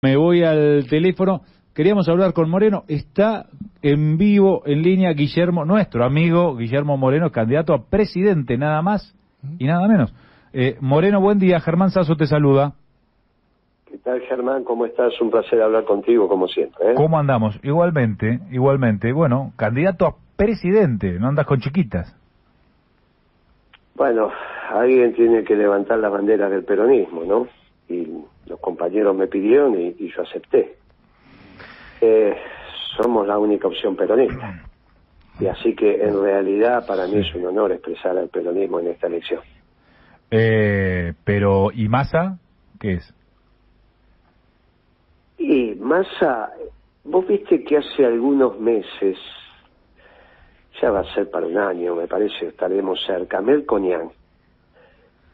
Me voy al teléfono. Queríamos hablar con Moreno. Está en vivo, en línea, Guillermo, nuestro amigo Guillermo Moreno, candidato a presidente, nada más y nada menos. Eh, Moreno, buen día. Germán Sasso te saluda. ¿Qué tal, Germán? ¿Cómo estás? Un placer hablar contigo, como siempre. ¿eh? ¿Cómo andamos? Igualmente, igualmente. Bueno, candidato a presidente, no andas con chiquitas. Bueno, alguien tiene que levantar la bandera del peronismo, ¿no? Y los compañeros me pidieron y, y yo acepté. Eh, somos la única opción peronista. Y así que en realidad para mí es un honor expresar al peronismo en esta elección. Eh, pero, ¿y Massa? ¿Qué es? Y Massa, vos viste que hace algunos meses, ya va a ser para un año, me parece, estaremos cerca, Melconian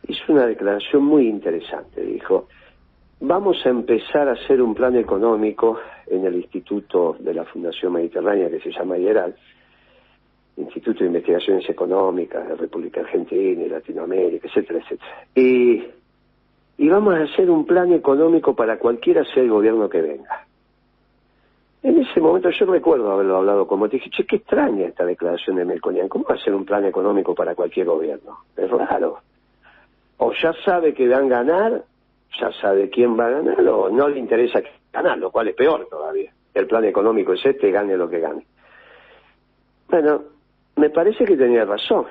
hizo una declaración muy interesante. Dijo, vamos a empezar a hacer un plan económico en el Instituto de la Fundación Mediterránea que se llama IERAL, Instituto de Investigaciones Económicas de República Argentina y Latinoamérica, etcétera, etcétera. Y, y vamos a hacer un plan económico para cualquiera sea el gobierno que venga. En ese momento yo recuerdo haberlo hablado como te dije, che, qué extraña esta declaración de Melconian, ¿cómo va a ser un plan económico para cualquier gobierno? Es raro. Ya sabe que van a ganar, ya sabe quién va a ganar, o no le interesa ganar, lo cual es peor todavía. El plan económico es este, gane lo que gane. Bueno, me parece que tenía razón.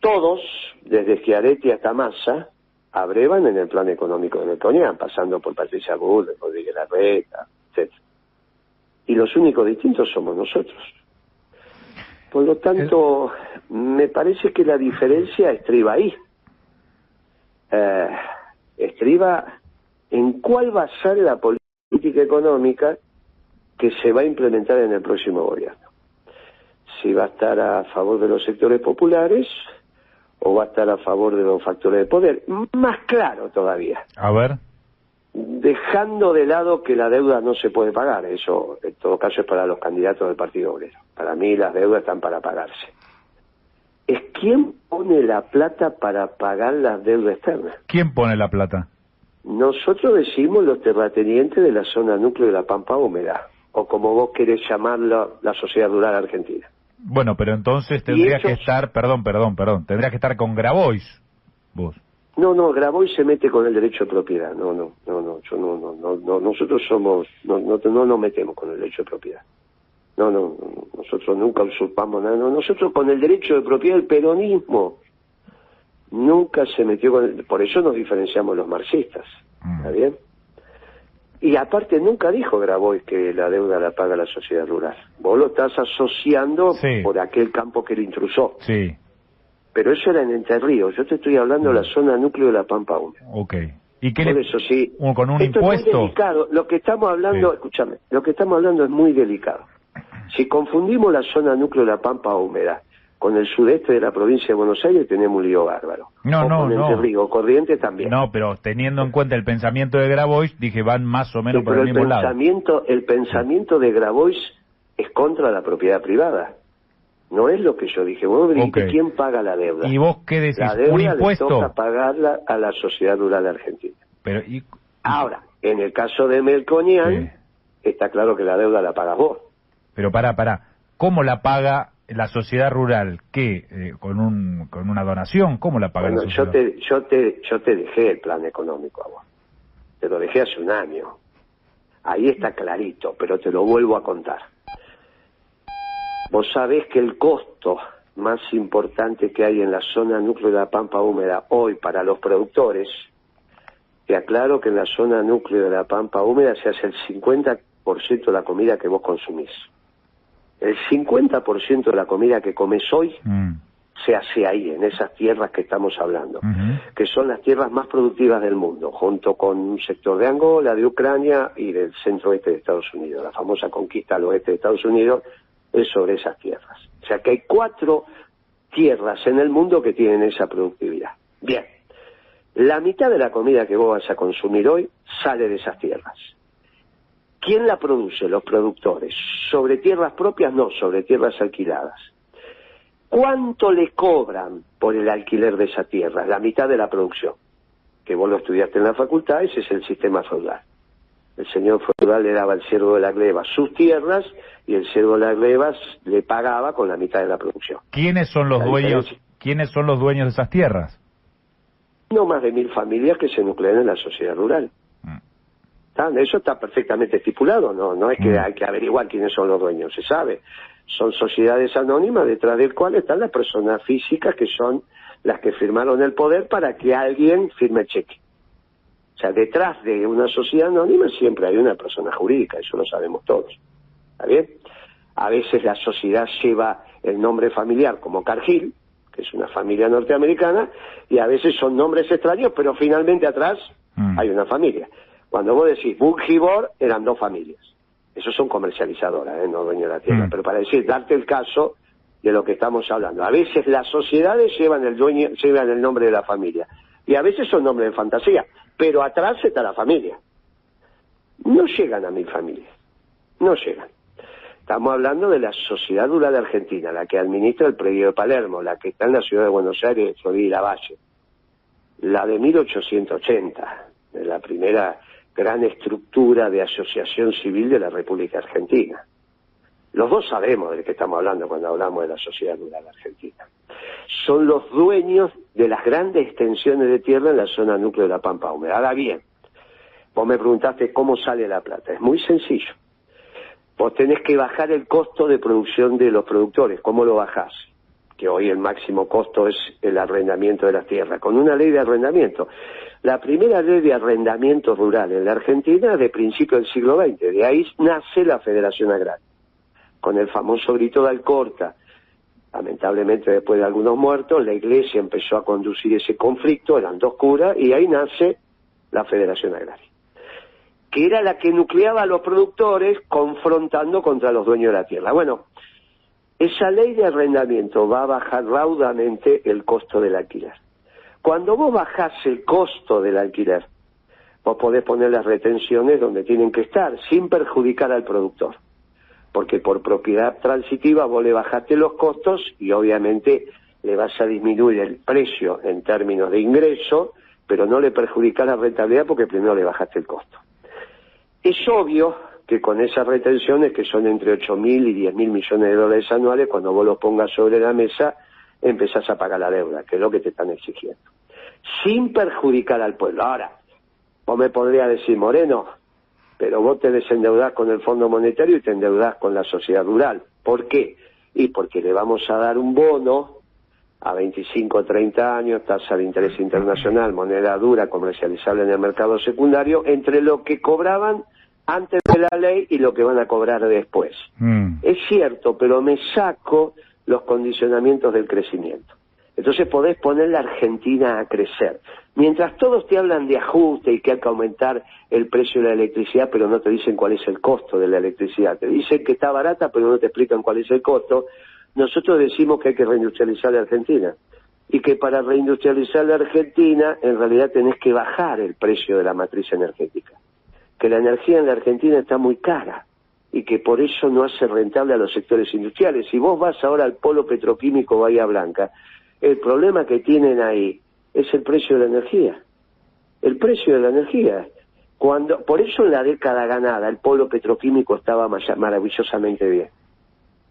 Todos, desde Schiaretti hasta Massa, abrevan en el plan económico de Melconian, pasando por Patricia Bull, Rodríguez Larreta, etc. Y los únicos distintos somos nosotros. Por lo tanto, me parece que la diferencia estriba ahí. Eh, estriba en cuál va a ser la política económica que se va a implementar en el próximo gobierno. Si va a estar a favor de los sectores populares o va a estar a favor de los factores de poder. Más claro todavía. A ver. Dejando de lado que la deuda no se puede pagar. Eso, en todo caso, es para los candidatos del Partido Obrero. Para mí las deudas están para pagarse. Es quién pone la plata para pagar las deudas externas. ¿Quién pone la plata? Nosotros decimos los terratenientes de la zona núcleo de la Pampa Húmeda, o como vos querés llamarlo, la sociedad rural argentina. Bueno, pero entonces tendría que estar, perdón, perdón, perdón, tendría que estar con Grabois, vos. No, no, Grabois se mete con el derecho de propiedad. No, no, no, no, yo no, no, no, nosotros somos, no, no, no nos metemos con el derecho de propiedad. No, no, no, nosotros nunca usurpamos nada. No, nosotros con el derecho de propiedad, el peronismo nunca se metió con el, por eso nos diferenciamos los marxistas, ¿está Mm. bien? Y aparte nunca dijo Grabois que la deuda la paga la sociedad rural. Vos lo estás asociando Sí. por aquel campo que le intrusó. Sí, Pero eso era en Entre Ríos. Yo te estoy hablando de la zona núcleo de la Pampa Húmeda. ok. ¿Y qué Por le... eso sí. con un Esto es muy impuesto? delicado. Lo que estamos hablando, Sí. escúchame, lo que estamos hablando es muy delicado. Si confundimos la zona núcleo de la Pampa Húmeda con el sudeste de la provincia de Buenos Aires, tenemos un lío bárbaro. No, o no, con no. Ríos, Corrientes también. No, pero teniendo en cuenta el pensamiento de Grabois, dije van más o menos Sí, por pero el el mismo lado. pensamiento, el pensamiento de Grabois es contra la propiedad privada. No es lo que yo dije. Vos dijiste. ¿quién paga la deuda? ¿Y vos qué decís? la deuda ¿Un le impuesto? toca pagarla a la sociedad rural argentina. Pero, ¿y, Ahora, en el caso de Melconian, Sí. está claro que la deuda la pagas vos. Pero pará, pará. ¿Cómo la paga la sociedad rural? ¿Qué? Eh, ¿Con un con una donación? ¿Cómo la paga Bueno, la yo sociedad? te, yo te, yo te dejé el plan económico a vos. Te lo dejé hace un año. Ahí está clarito, pero te lo vuelvo a contar. Vos sabés que el costo más importante que hay en la zona núcleo de la Pampa Húmeda hoy para los productores, te aclaro que en la zona núcleo de la Pampa Húmeda se hace el 50% de la comida que vos consumís. El 50% de la comida que comes hoy Mm, se hace ahí, en esas tierras que estamos hablando, que son las tierras más productivas del mundo, junto con un sector de Angola, de Ucrania y del centro oeste de Estados Unidos. La famosa conquista al oeste de Estados Unidos es sobre esas tierras. O sea que hay cuatro tierras en el mundo que tienen esa productividad. Bien, la mitad de la comida que vos vas a consumir hoy sale de esas tierras. ¿Quién la produce? Los productores. ¿Sobre tierras propias? No, sobre tierras alquiladas. ¿Cuánto le cobran por el alquiler de esa tierra? La mitad de la producción. Que vos lo estudiaste en la facultad, ese es el sistema feudal. El señor feudal le daba al siervo de la gleba sus tierras y el siervo de la gleba le pagaba con la mitad de la producción. ¿Quiénes son los La dueños? diferencia- ¿Quiénes son los dueños de esas tierras? No más de mil familias que se nuclean en la sociedad rural. ¿Está? Eso está perfectamente estipulado, no, no es que Mm. hay que averiguar quiénes son los dueños, se sabe. Son sociedades anónimas detrás del cual están las personas físicas que son las que firmaron el poder para que alguien firme el cheque. O sea, detrás de una sociedad anónima siempre hay una persona jurídica, eso lo sabemos todos. ¿Está bien? A veces la sociedad lleva el nombre familiar como Cargill, que es una familia norteamericana, y a veces son nombres extraños, pero finalmente atrás Mm. hay una familia. Cuando vos decís Bugibor, eran dos familias. Esos son comercializadoras, ¿eh? no dueños de la tierra. Mm. Pero para decir, darte el caso de lo que estamos hablando. A veces las sociedades llevan el dueño, llevan el nombre de la familia. Y a veces son nombres de fantasía. Pero atrás está la familia. No llegan a mil familias. No llegan. Estamos hablando de la Sociedad Rural de Argentina, la que administra el predio de Palermo, la que está en la ciudad de Buenos Aires, Florida y la Valle. La de 1880, de la primera gran estructura de asociación civil de la República Argentina. Los dos sabemos de qué estamos hablando cuando hablamos de la Sociedad Rural Argentina. Son los dueños de las grandes extensiones de tierra en la zona núcleo de la Pampa Húmeda. Ahora bien, vos me preguntaste cómo sale la plata. Es muy sencillo. Vos tenés que bajar el costo de producción de los productores. ¿Cómo lo bajás? Que hoy el máximo costo es el arrendamiento de las tierras, con una ley de arrendamiento. La primera ley de arrendamiento rural en la Argentina de principio del siglo XX. De ahí nace la Federación Agraria con el famoso grito de Alcorta. Lamentablemente, después de algunos muertos, la iglesia empezó a conducir ese conflicto, eran dos curas, y ahí nace la Federación Agraria, que era la que nucleaba a los productores confrontando contra los dueños de la tierra. Bueno, esa ley de arrendamiento va a bajar raudamente el costo del alquiler. Cuando vos bajás el costo del alquiler, vos podés poner las retenciones donde tienen que estar, sin perjudicar al productor porque por propiedad transitiva vos le bajaste los costos y obviamente le vas a disminuir el precio en términos de ingreso, pero no le perjudica la rentabilidad porque primero le bajaste el costo. Es obvio que con esas retenciones, que son entre 8 mil y 10 mil millones de dólares anuales, cuando vos los pongas sobre la mesa, empezás a pagar la deuda, que es lo que te están exigiendo. Sin perjudicar al pueblo. Ahora, vos me podrías decir, Moreno, pero vos te desendeudás con el Fondo Monetario y te endeudás con la sociedad rural. ¿Por qué? Y porque le vamos a dar un bono a 25 o 30 años, tasa de interés internacional, moneda dura, comercializable en el mercado secundario, entre lo que cobraban antes de la ley y lo que van a cobrar después. Mm. Es cierto, pero me saco los condicionamientos del crecimiento. Entonces podés poner la Argentina a crecer. Mientras todos te hablan de ajuste y que hay que aumentar el precio de la electricidad, pero no te dicen cuál es el costo de la electricidad. Te dicen que está barata, pero no te explican cuál es el costo. Nosotros decimos que hay que reindustrializar la Argentina. Y que para reindustrializar la Argentina, en realidad tenés que bajar el precio de la matriz energética. Que la energía en la Argentina está muy cara y que por eso no hace rentable a los sectores industriales. Si vos vas ahora al polo petroquímico Bahía Blanca, el problema que tienen ahí es el precio de la energía. El precio de la energía. Cuando, por eso en la década ganada el polo petroquímico estaba maravillosamente bien.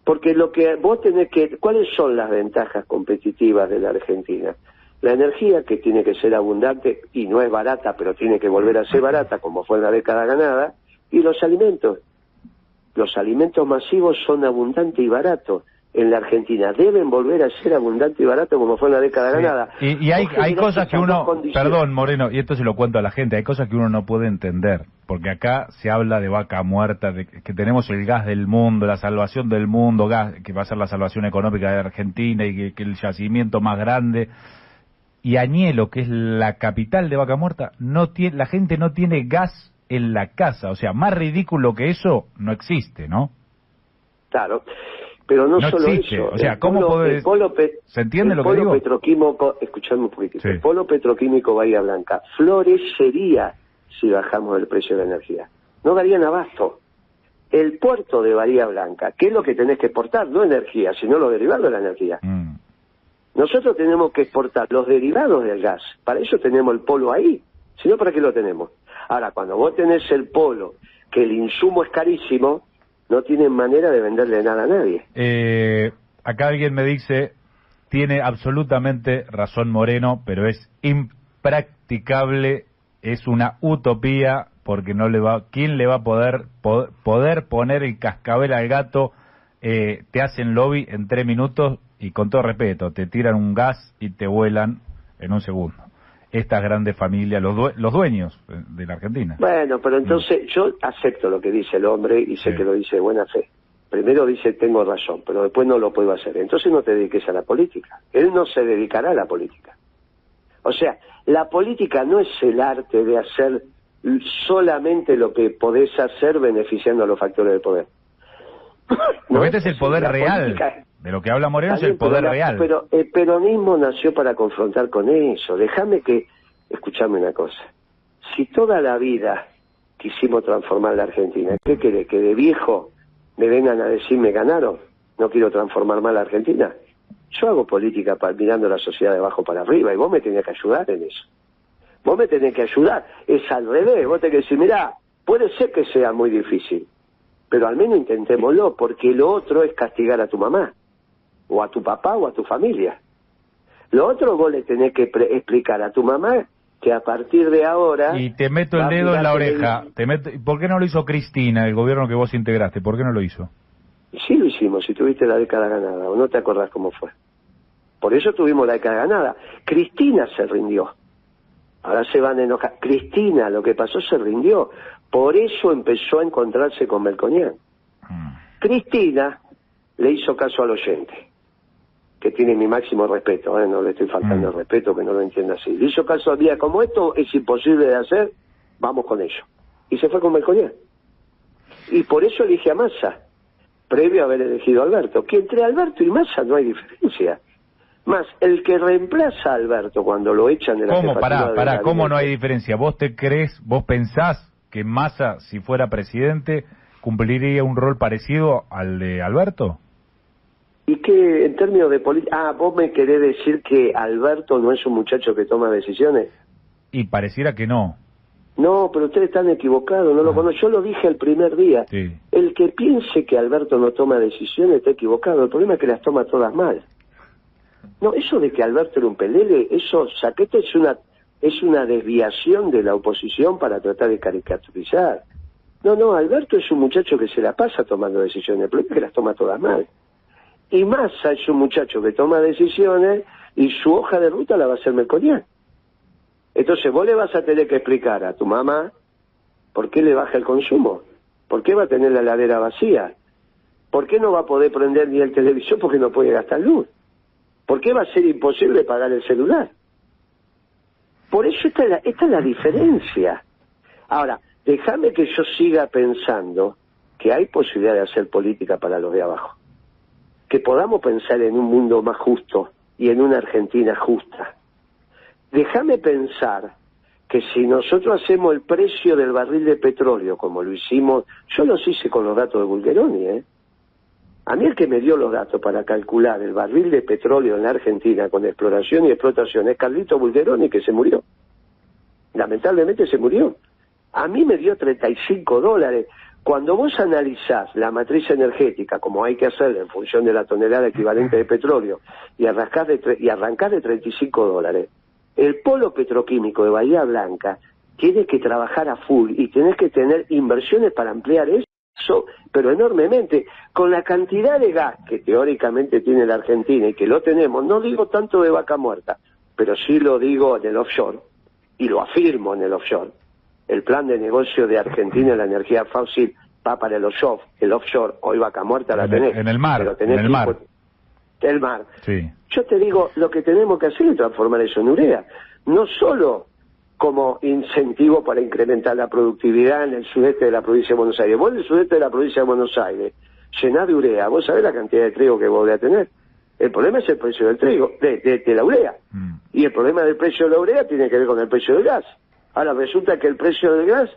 Porque lo que vos tenés que... ¿Cuáles son las ventajas competitivas de la Argentina? La energía, que tiene que ser abundante y no es barata, pero tiene que volver a ser barata, como fue en la década ganada, y los alimentos. Los alimentos masivos son abundantes y baratos en la Argentina. Deben volver a ser abundantes y baratos como fue en la década Sí. ganada. Y, y hay, hay cosas que uno, perdón Moreno, y esto se lo cuento a la gente, hay cosas que uno no puede entender, porque acá se habla de vaca muerta, de que tenemos el gas del mundo, la salvación del mundo, gas que va a ser la salvación económica de Argentina y que, que el yacimiento más grande. Y Añelo, que es la capital de vaca muerta, no tiene, la gente no tiene gas en la casa, o sea, más ridículo que eso no existe, ¿no? Claro. Pero no, No solo existe. eso. O sea, el ¿cómo polo, podés- el polo pe- ¿Se entiende el lo que polo digo? petroquímico, escuchadme un poquitito, Sí. el polo petroquímico Bahía Blanca florecería si bajamos el precio de la energía. No darían abasto. El puerto de Bahía Blanca, ¿qué es lo que tenés que exportar? No energía, sino los derivados de la energía. Mm. Nosotros tenemos que exportar los derivados del gas. Para eso tenemos el polo ahí. Si no, ¿para qué lo tenemos? Ahora, cuando vos tenés el polo, que el insumo es carísimo, no tienen manera de venderle nada a nadie. Eh, acá alguien me dice, tiene absolutamente razón Moreno, pero es impracticable, es una utopía, porque no le va, ¿quién le va a poder, poder poner el cascabel al gato? Eh, te hacen lobby en tres minutos y con todo respeto, te tiran un gas y te vuelan en un segundo. Estas grandes familias, los, los dueños de la Argentina. Bueno, pero entonces yo acepto lo que dice el hombre y sé que lo dice de buena fe. Primero dice tengo razón, pero después no lo puedo hacer. Entonces no te dediques a la política. Él no se dedicará a la política. O sea, la política no es el arte de hacer solamente lo que podés hacer beneficiando a los factores del poder. no, este es el poder real. De lo que habla Moreno es el poder real. Pero el peronismo nació para confrontar con eso. Déjame que, escuchame una cosa. Si toda la vida quisimos transformar la Argentina, ¿qué quiere? ¿Que de viejo me vengan a decir me ganaron? No quiero transformar mal la Argentina. Yo hago política para, mirando la sociedad de abajo para arriba y vos me tenés que ayudar en eso. Vos me tenés que ayudar. Es al revés. Vos tenés que decir, mirá, puede ser que sea muy difícil, pero al menos intentémoslo, porque lo otro es castigar a tu mamá o a tu papá o a tu familia. Lo otro vos le tenés que explicar a tu mamá que a partir de ahora... Y te meto el dedo en la oreja. Te meto... ¿Por qué no lo hizo Cristina, el gobierno que vos integraste? ¿Por qué no lo hizo? Sí lo hicimos, si tuviste la década ganada, o no te acordás cómo fue. Por eso tuvimos la década ganada. Cristina se rindió. Ahora se van a enojar. Cristina, lo que pasó, se rindió. Por eso empezó a encontrarse con Melconian. Mm. Cristina le hizo caso al oyente que tiene mi máximo respeto, ¿eh? no le estoy faltando el mm. respeto, que no lo entienda así. Le hizo caso al día, como esto es imposible de hacer, vamos con ello. Y se fue con Melconian. Y por eso elige a Massa, previo a haber elegido a Alberto. Que entre Alberto y Massa no hay diferencia. Más, el que reemplaza a Alberto cuando lo echan de la ¿Cómo? Pará, pará, ¿cómo no hay diferencia? ¿Vos te crees, vos pensás que Massa, si fuera presidente, cumpliría un rol parecido al de Alberto? Y que en términos de política... Ah, vos me querés decir que Alberto no es un muchacho que toma decisiones. Y pareciera que no. No, pero ustedes están equivocados, no lo ah. conozco. Yo lo dije el primer día. El que piense que Alberto no toma decisiones está equivocado. El problema es que las toma todas mal. No, eso de que Alberto era un pelele, eso, saquete es una, es una desviación de la oposición para tratar de caricaturizar. No, no, Alberto es un muchacho que se la pasa tomando decisiones. El problema es que las toma todas mal. Y Massa es un muchacho que toma decisiones y su hoja de ruta la va a hacer Melconian. Entonces vos le vas a tener que explicar a tu mamá por qué le baja el consumo, por qué va a tener la heladera vacía, por qué no va a poder prender ni el televisor porque no puede gastar luz, por qué va a ser imposible pagar el celular. Por eso esta es la, esta es la diferencia. Ahora, déjame que yo siga pensando que hay posibilidad de hacer política para los de abajo que podamos pensar en un mundo más justo y en una Argentina justa. Déjame pensar que si nosotros hacemos el precio del barril de petróleo, como lo hicimos, yo los hice con los datos de Bulgeroni, ¿eh? A mí el que me dio los datos para calcular el barril de petróleo en la Argentina con exploración y explotación es Carlito Bulgeroni, que se murió. Lamentablemente se murió. A mí me dio 35 dólares. Cuando vos analizás la matriz energética, como hay que hacer en función de la tonelada equivalente de petróleo, y arrancás de, y arrancás de 35 dólares, el polo petroquímico de Bahía Blanca tiene que trabajar a full y tenés que tener inversiones para ampliar eso, pero enormemente. Con la cantidad de gas que teóricamente tiene la Argentina y que lo tenemos, no digo tanto de vaca muerta, pero sí lo digo en el offshore, y lo afirmo en el offshore el plan de negocio de Argentina en la energía fósil va para el offshore, el offshore, hoy vaca muerta la tenés. En el mar, en el mar. El mar. Yo te digo, lo que tenemos que hacer es transformar eso en urea. No solo como incentivo para incrementar la productividad en el sudeste de la provincia de Buenos Aires. Vos en el sudeste de la provincia de Buenos Aires, llenás de urea, vos sabés la cantidad de trigo que vos a tener. El problema es el precio del trigo, de, la urea. Mm. Y el problema del precio de la urea tiene que ver con el precio del gas. Ahora resulta que el precio del gas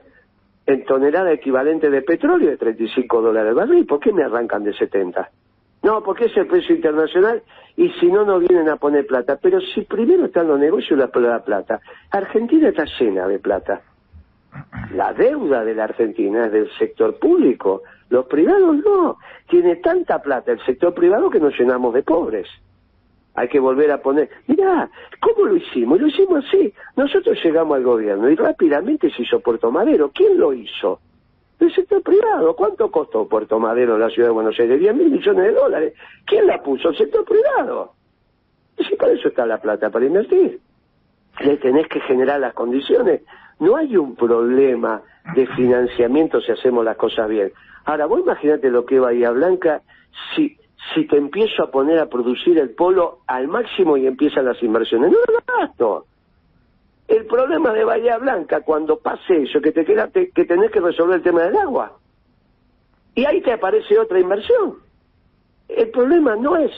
en tonelada equivalente de petróleo es 35 dólares el barril. ¿Por qué me arrancan de 70? No, porque es el precio internacional y si no, no vienen a poner plata. Pero si primero están los negocios la, la plata. Argentina está llena de plata. La deuda de la Argentina es del sector público. Los privados no. Tiene tanta plata el sector privado que nos llenamos de pobres. Hay que volver a poner. Mirá, ¿cómo lo hicimos? Lo hicimos así. Nosotros llegamos al gobierno y rápidamente se hizo Puerto Madero. ¿Quién lo hizo? El sector privado. ¿Cuánto costó Puerto Madero la ciudad de Buenos Aires? 10 mil millones de dólares. ¿Quién la puso? El sector privado. Y si para eso está la plata, para invertir. Le tenés que generar las condiciones. No hay un problema de financiamiento si hacemos las cosas bien. Ahora, vos imaginate lo que Bahía Blanca si si te empiezo a poner a producir el polo al máximo y empiezan las inversiones. No lo gasto. El problema de Bahía Blanca, cuando pase eso, que te queda, que tenés que resolver el tema del agua. Y ahí te aparece otra inversión. El problema no es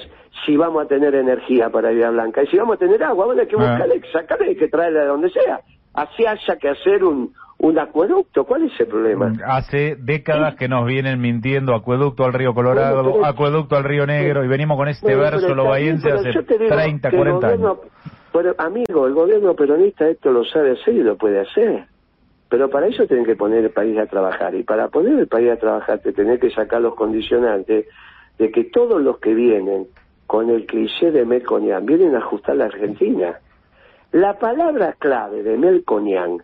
si vamos a tener energía para Bahía Blanca, y si vamos a tener agua, bueno, hay que ah. buscarle, sacarle, que traerla de donde sea. Así haya que hacer un, un acueducto. ¿Cuál es el problema? Hace décadas que nos vienen mintiendo acueducto al río Colorado, acueducto al río Negro, y venimos con este verso lobayense hace 30, 40 años. Pero, amigo, el gobierno peronista esto lo sabe hacer y lo puede hacer. Pero para eso tienen que poner el país a trabajar. Y para poner el país a trabajar, te tenés que sacar los condicionantes de que todos los que vienen con el cliché de Melconian vienen a ajustar la Argentina. La palabra clave de Melconian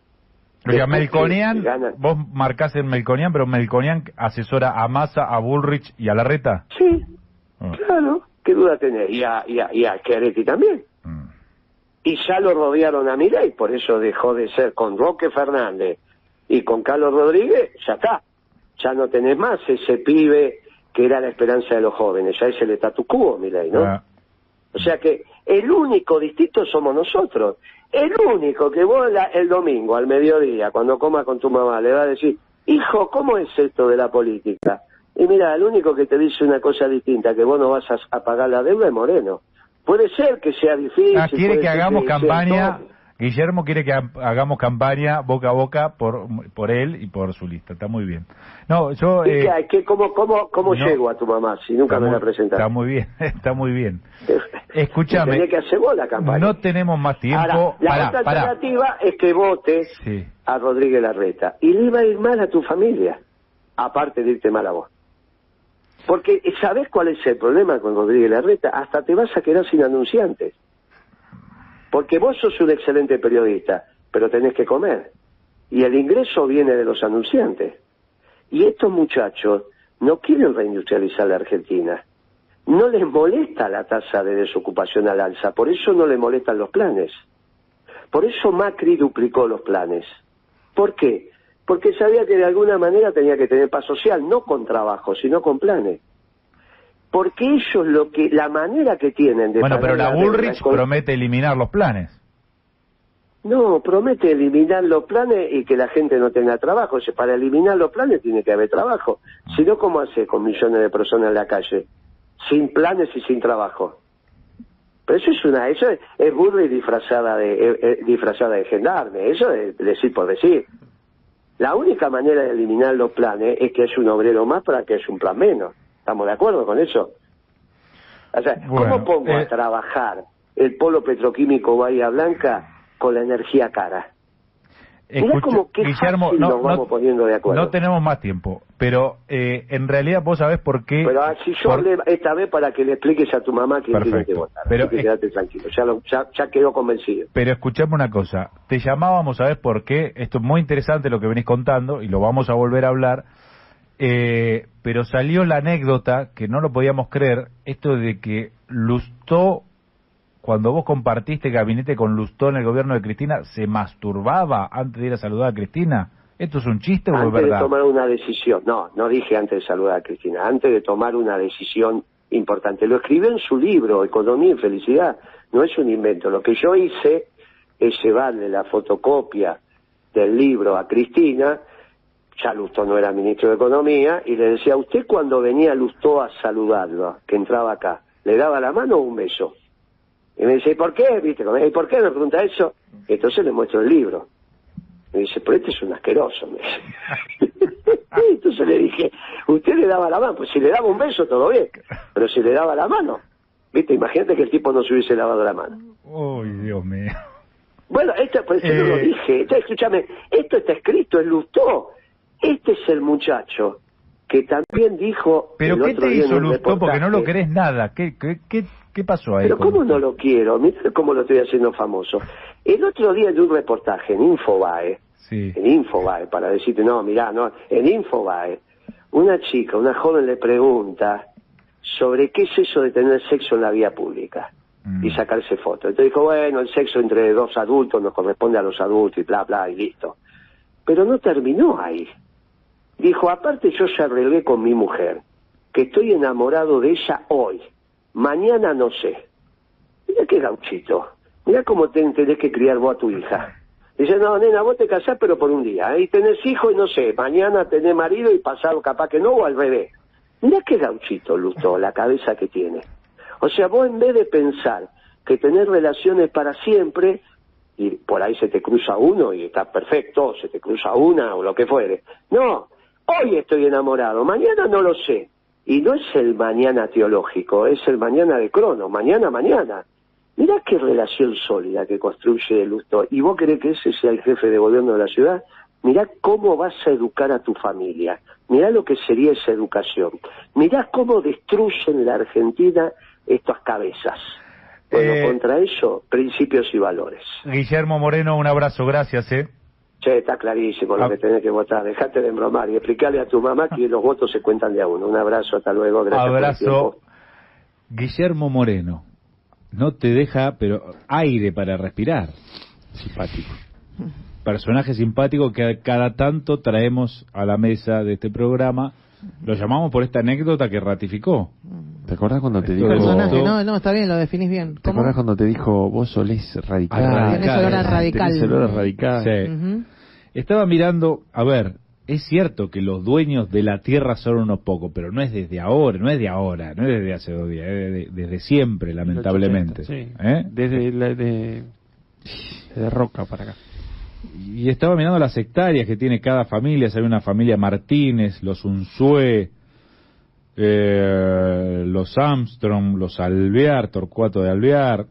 pero Melconian, vos marcás en Melconian, pero Melconian asesora a Massa, a Bullrich y a Larreta. Sí, ah. claro, qué duda tenés. Y a, y a, y a también. Mm. Y ya lo rodearon a y por eso dejó de ser con Roque Fernández y con Carlos Rodríguez, ya está. Ya no tenés más ese pibe que era la esperanza de los jóvenes, ya es el statu quo, Milei, ¿no? Ah. O sea que el único distinto somos nosotros. El único que vos el domingo al mediodía, cuando comas con tu mamá, le va a decir, hijo, ¿cómo es esto de la política? Y mira, el único que te dice una cosa distinta, que vos no vas a, pagar la deuda es Moreno. Puede ser que sea difícil. Ah, quiere que hagamos campaña Guillermo quiere que hagamos campaña boca a boca por, por él y por su lista. Está muy bien. No, yo. Eh, ¿Cómo, cómo, cómo llego a tu mamá si nunca me la presentaste? Está muy bien, está muy bien. Escúchame. Tenía que hacer vos la campaña. No tenemos más tiempo. la otra alternativa es que votes a Rodríguez Larreta. Y le iba a ir mal a tu familia, aparte de irte mal a vos. Porque, ¿sabés cuál es el problema con Rodríguez Larreta? Hasta te vas a quedar sin anunciantes. Porque vos sos un excelente periodista, pero tenés que comer. Y el ingreso viene de los anunciantes. Y estos muchachos no quieren reindustrializar la Argentina. No les molesta la tasa de desocupación al alza, por eso no les molestan los planes. Por eso Macri duplicó los planes. ¿Por qué? Porque sabía que de alguna manera tenía que tener paz social, no con trabajo, sino con planes porque ellos lo que la manera que tienen de bueno pero la Bullrich promete eliminar los planes. No promete eliminar los planes y que la gente no tenga trabajo. O para eliminar los planes tiene que haber trabajo. Si no cómo hace con millones de personas en la calle sin planes y sin trabajo. Pero eso es una eso es, es disfrazada de disfrazada de gendarme. Eso es decir por decir. La única manera de eliminar los planes es que es un obrero más para que es un plan menos ¿Estamos de acuerdo con eso? O sea, ¿cómo pongo a eh, trabajar el polo petroquímico Bahía Blanca con la energía cara? Mira como que Guillermo, no, nos vamos poniendo de acuerdo. No tenemos más tiempo, pero eh, en realidad vos sabés por qué... Pero si yo hablé esta vez para que le expliques a tu mamá que tiene que votar. Pero quédate tranquilo, ya, ya, quedó convencido. Pero escuchame una cosa, te llamábamos, ¿sabés por qué? Esto es muy interesante lo que venís contando y lo vamos a volver a hablar eh, pero salió la anécdota, que no lo podíamos creer, esto de que Lustó, cuando vos compartiste gabinete con Lustó en el gobierno de Cristina, se masturbaba antes de ir a saludar a Cristina. ¿Esto es un chiste o es verdad? Antes de tomar una decisión, no, no dije antes de saludar a Cristina, antes de tomar una decisión importante. Lo escribió en su libro, Economía y Felicidad, no es un invento. Lo que yo hice es llevarle la fotocopia del libro a Cristina ya Lustó no era ministro de Economía, y le decía, ¿usted cuando venía Lustó a saludarlo, que entraba acá, le daba la mano o un beso? Y me dice, ¿y por qué? ¿Viste? ¿Y por qué me pregunta eso? Entonces le muestro el libro. Me dice, pero este es un asqueroso. Me Entonces le dije, ¿usted le daba la mano? Pues si le daba un beso, todo bien. Pero si le daba la mano, ¿viste? Imagínate que el tipo no se hubiese lavado la mano. Uy, Dios mío. Bueno, esto, por eso no lo Eh. dije. Escúchame, esto está escrito en Lustó. Este es el muchacho que también dijo. ¿Pero el qué otro te día hizo Lustó? Porque no lo querés nada. ¿Qué, qué, qué, qué pasó ahí? Pero ¿cómo no lo quiero? Mira cómo lo estoy haciendo famoso. El otro día de un reportaje en Infobae, Sí. en Infobae, para decirte, no, mirá, no, en Infobae, una chica, una joven le pregunta sobre qué es eso de tener sexo en la vía pública Mm. y sacarse fotos. Entonces dijo, bueno, el sexo entre dos adultos nos corresponde a los adultos y bla, bla, y listo. Pero no terminó ahí. Dijo, aparte yo ya arreglé con mi mujer, que estoy enamorado de ella hoy, mañana no sé. Mira qué gauchito, mira cómo te tenés que criar vos a tu hija. Dice, no, nena, vos te casás pero por un día, ¿eh? y tenés hijo y no sé, mañana tenés marido y pasado capaz que no, o al revés. Mira qué gauchito, Lusto, la cabeza que tiene. O sea, vos en vez de pensar que tener relaciones para siempre, y por ahí se te cruza uno y está perfecto, se te cruza una o lo que fuere. No, hoy estoy enamorado, mañana no lo sé. Y no es el mañana teológico, es el mañana de crono, mañana, mañana. Mirá qué relación sólida que construye Lusto. ¿Y vos querés que ese sea el jefe de gobierno de la ciudad? Mirá cómo vas a educar a tu familia. Mirá lo que sería esa educación. Mirá cómo destruyen la Argentina estas cabezas. Bueno, Eh, contra eso, principios y valores. Guillermo Moreno, un abrazo, gracias, ¿eh? Che, está clarísimo lo Ah. que tenés que votar. Dejate de embromar y explicarle a tu mamá que los votos se cuentan de a uno. Un abrazo, hasta luego. Gracias por el Abrazo. Guillermo Moreno, no te deja, pero aire para respirar. Simpático. Personaje simpático que cada tanto traemos a la mesa de este programa. Lo llamamos por esta anécdota que ratificó. ¿Te acordás cuando te dijo... Personaje, no, no, está bien, lo definís bien. ¿Te acordás cuando te dijo, vos solés radical? Ah, Tenés radical. Tenés olor a radical. Sí. Ujú. Estaba mirando, a ver, es cierto que los dueños de la tierra son unos pocos, pero no es desde ahora, no es de ahora, no es desde hace dos días, es de- desde siempre, lamentablemente. Sí. ¿Eh? Desde, la, de, de Roca para acá. Y estaba mirando las hectáreas que tiene cada familia, hay una familia Martínez, los Unzué, eh, los Armstrong, los Alvear, Torcuato de Alvear,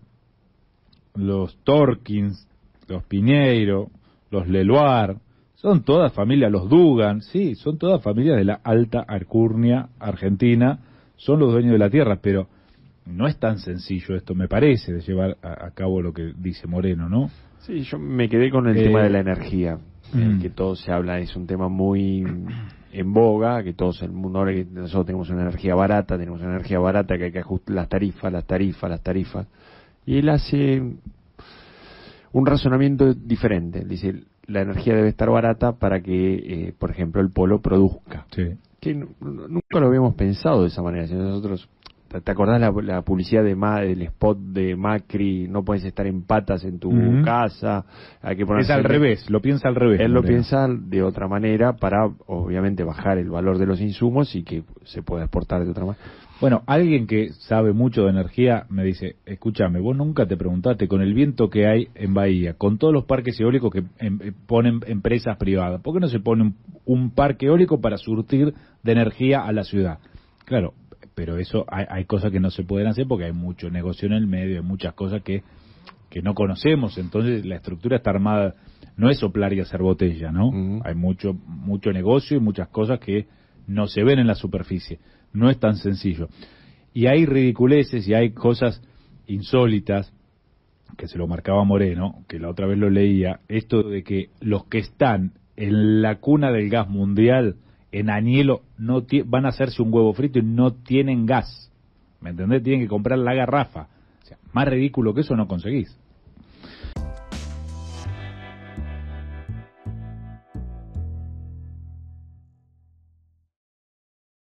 los Torkins, los Piñeiro, los Leluar, son todas familias, los Dugan, sí, son todas familias de la alta Arcurnia argentina, son los dueños de la tierra, pero no es tan sencillo esto, me parece, de llevar a, a cabo lo que dice Moreno, ¿no? Sí, yo me quedé con el Eh, tema de la energía, mm. que todo se habla, es un tema muy en boga, que todos el mundo ahora que nosotros tenemos una energía barata, tenemos una energía barata que hay que ajustar las tarifas, las tarifas, las tarifas. Y él hace un razonamiento diferente. Dice, la energía debe estar barata para que, eh, por ejemplo, el polo produzca. Sí. Que nu- nu- nunca lo habíamos pensado de esa manera. Si nosotros, ¿te acordás la, la publicidad de Ma, del spot de Macri? No puedes estar en patas en tu casa. Hay que ponerse Es al revés, lo piensa al revés. Él lo piensa de otra manera para, obviamente, bajar el valor de los insumos y que se pueda exportar de otra manera. Bueno, alguien que sabe mucho de energía me dice, escúchame, vos nunca te preguntaste con el viento que hay en Bahía, con todos los parques eólicos que em- eh, ponen empresas privadas, ¿por qué no se pone un, un parque eólico para surtir de energía a la ciudad? Claro, pero eso hay, hay cosas que no se pueden hacer porque hay mucho negocio en el medio, hay muchas cosas que, que no conocemos, entonces la estructura está armada, no es soplar y hacer botella, ¿no? Hay mucho, mucho negocio y muchas cosas que no se ven en la superficie. No es tan sencillo. Y hay ridiculeces y hay cosas insólitas, que se lo marcaba Moreno, que la otra vez lo leía, esto de que los que están en la cuna del gas mundial, en Añelo, no van a hacerse un huevo frito y no tienen gas. ¿Me entendés? Tienen que comprar la garrafa. O sea, más ridículo que eso no conseguís.